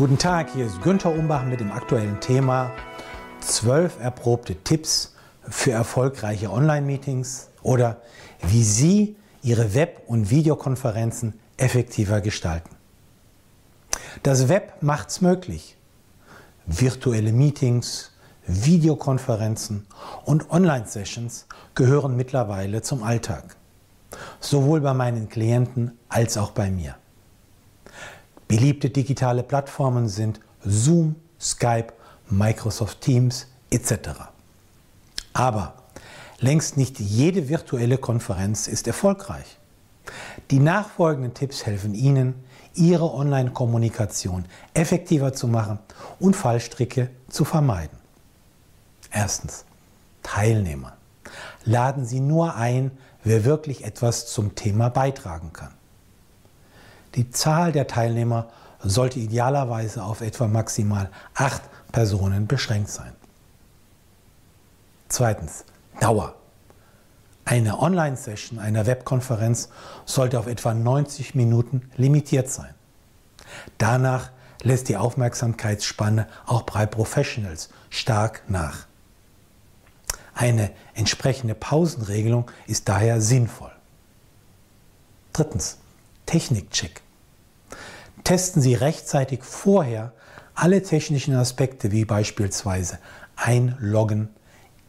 Guten Tag, hier ist Günther Umbach mit dem aktuellen Thema 12 erprobte Tipps für erfolgreiche Online-Meetings oder wie Sie Ihre Web- und Videokonferenzen effektiver gestalten. Das Web macht es möglich. Virtuelle Meetings, Videokonferenzen und Online-Sessions gehören mittlerweile zum Alltag. Sowohl bei meinen Klienten als auch bei mir. Beliebte digitale Plattformen sind Zoom, Skype, Microsoft Teams etc. Aber längst nicht jede virtuelle Konferenz ist erfolgreich. Die nachfolgenden Tipps helfen Ihnen, Ihre Online-Kommunikation effektiver zu machen und Fallstricke zu vermeiden. Erstens. Teilnehmer. Laden Sie nur ein, wer wirklich etwas zum Thema beitragen kann. Die Zahl der Teilnehmer sollte idealerweise auf etwa maximal acht Personen beschränkt sein. Zweitens, Dauer. Eine Online-Session einer Webkonferenz sollte auf etwa 90 Minuten limitiert sein. Danach lässt die Aufmerksamkeitsspanne auch bei Professionals stark nach. Eine entsprechende Pausenregelung ist daher sinnvoll. Drittens, Technikcheck. Testen Sie rechtzeitig vorher alle technischen Aspekte wie beispielsweise Einloggen,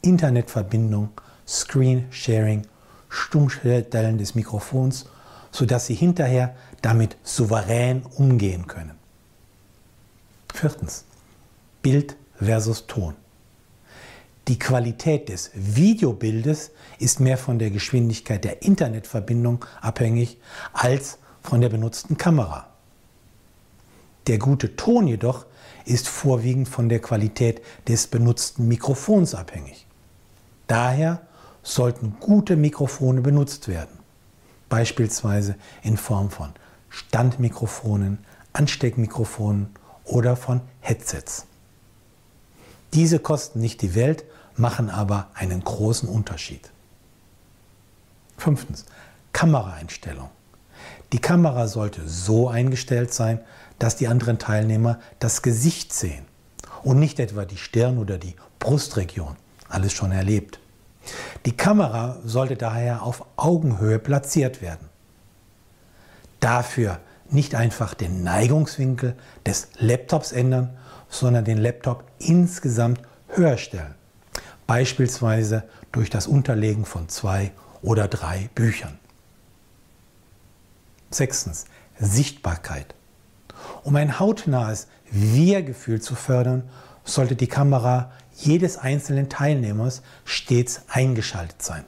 Internetverbindung, Screen Sharing, Stummstellen des Mikrofons, sodass Sie hinterher damit souverän umgehen können. Viertens. Bild versus Ton. Die Qualität des Videobildes ist mehr von der Geschwindigkeit der Internetverbindung abhängig als von der benutzten Kamera. Der gute Ton jedoch ist vorwiegend von der Qualität des benutzten Mikrofons abhängig. Daher sollten gute Mikrofone benutzt werden, beispielsweise in Form von Standmikrofonen, Ansteckmikrofonen oder von Headsets. Diese kosten nicht die Welt, machen aber einen großen Unterschied. Fünftens, Kameraeinstellung. Die Kamera sollte so eingestellt sein, dass die anderen Teilnehmer das Gesicht sehen und nicht etwa die Stirn oder die Brustregion. Alles schon erlebt. Die Kamera sollte daher auf Augenhöhe platziert werden. Dafür nicht einfach den Neigungswinkel des Laptops ändern, sondern den Laptop insgesamt höher stellen. Beispielsweise durch das Unterlegen von zwei oder drei Büchern. Sechstens, Sichtbarkeit. Um ein hautnahes Wir-Gefühl zu fördern, sollte die Kamera jedes einzelnen Teilnehmers stets eingeschaltet sein.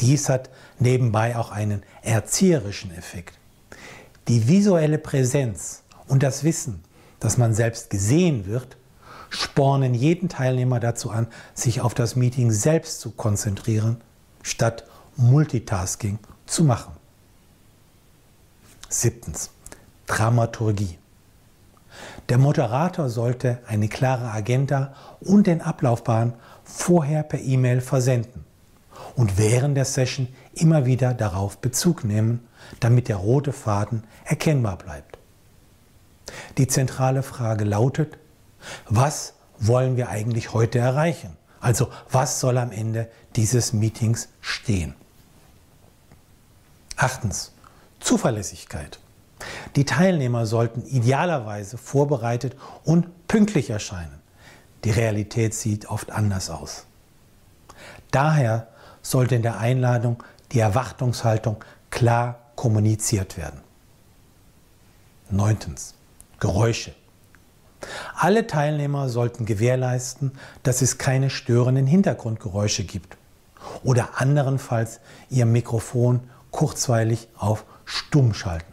Dies hat nebenbei auch einen erzieherischen Effekt. Die visuelle Präsenz und das Wissen, dass man selbst gesehen wird, spornen jeden Teilnehmer dazu an, sich auf das Meeting selbst zu konzentrieren, statt Multitasking zu machen. Siebtens. Dramaturgie. Der Moderator sollte eine klare Agenda und den Ablaufplan vorher per E-Mail versenden und während der Session immer wieder darauf Bezug nehmen, damit der rote Faden erkennbar bleibt. Die zentrale Frage lautet, was wollen wir eigentlich heute erreichen? Also was soll am Ende dieses Meetings stehen? Achtens, Zuverlässigkeit. Die Teilnehmer sollten idealerweise vorbereitet und pünktlich erscheinen. Die Realität sieht oft anders aus. Daher sollte in der Einladung die Erwartungshaltung klar kommuniziert werden. Neuntens. Geräusche. Alle Teilnehmer sollten gewährleisten, dass es keine störenden Hintergrundgeräusche gibt oder anderenfalls ihr Mikrofon kurzweilig auf Stumm schalten.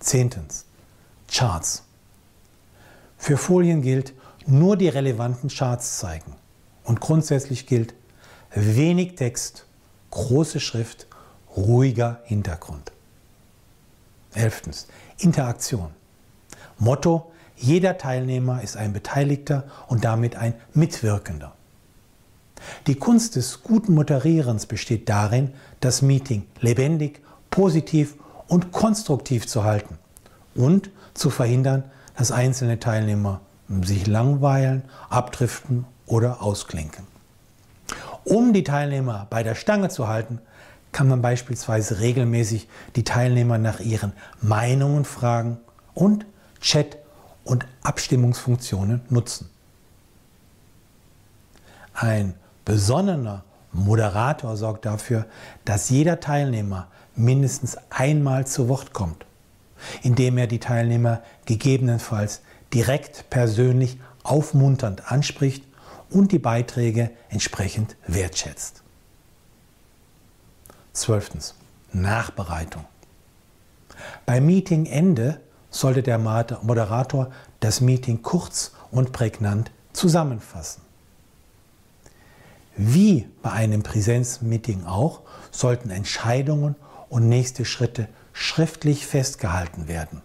Zehntens. Charts. Für Folien gilt, nur die relevanten Charts zeigen. Und grundsätzlich gilt, wenig Text, große Schrift, ruhiger Hintergrund. Elftens. Interaktion. Motto, jeder Teilnehmer ist ein Beteiligter und damit ein Mitwirkender. Die Kunst des guten Moderierens besteht darin, das Meeting lebendig, positiv und konstruktiv zu halten und zu verhindern, dass einzelne Teilnehmer sich langweilen, abdriften oder ausklinken. Um die Teilnehmer bei der Stange zu halten, kann man beispielsweise regelmäßig die Teilnehmer nach ihren Meinungen fragen und Chat- und Abstimmungsfunktionen nutzen. Ein besonnener Moderator sorgt dafür, dass jeder Teilnehmer mindestens einmal zu Wort kommt, indem er die Teilnehmer gegebenenfalls direkt persönlich aufmunternd anspricht und die Beiträge entsprechend wertschätzt. Zwölftens. Nachbereitung. Beim Meetingende sollte der Moderator das Meeting kurz und prägnant zusammenfassen. Wie bei einem Präsenzmeeting auch, sollten Entscheidungen und nächste Schritte schriftlich festgehalten werden.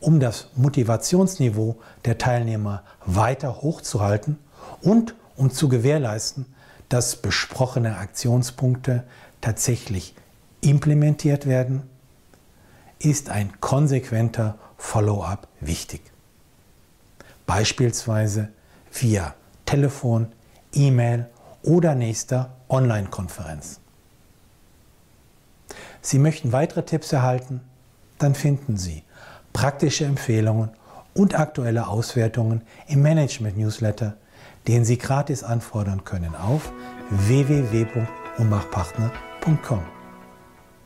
Um das Motivationsniveau der Teilnehmer weiter hochzuhalten und um zu gewährleisten, dass besprochene Aktionspunkte tatsächlich implementiert werden, ist ein konsequenter Follow-up wichtig. Beispielsweise via Telefon, E-Mail oder nächster Online-Konferenz. Sie möchten weitere Tipps erhalten? Dann finden Sie praktische Empfehlungen und aktuelle Auswertungen im Management-Newsletter, den Sie gratis anfordern können auf www.umbachpartner.com.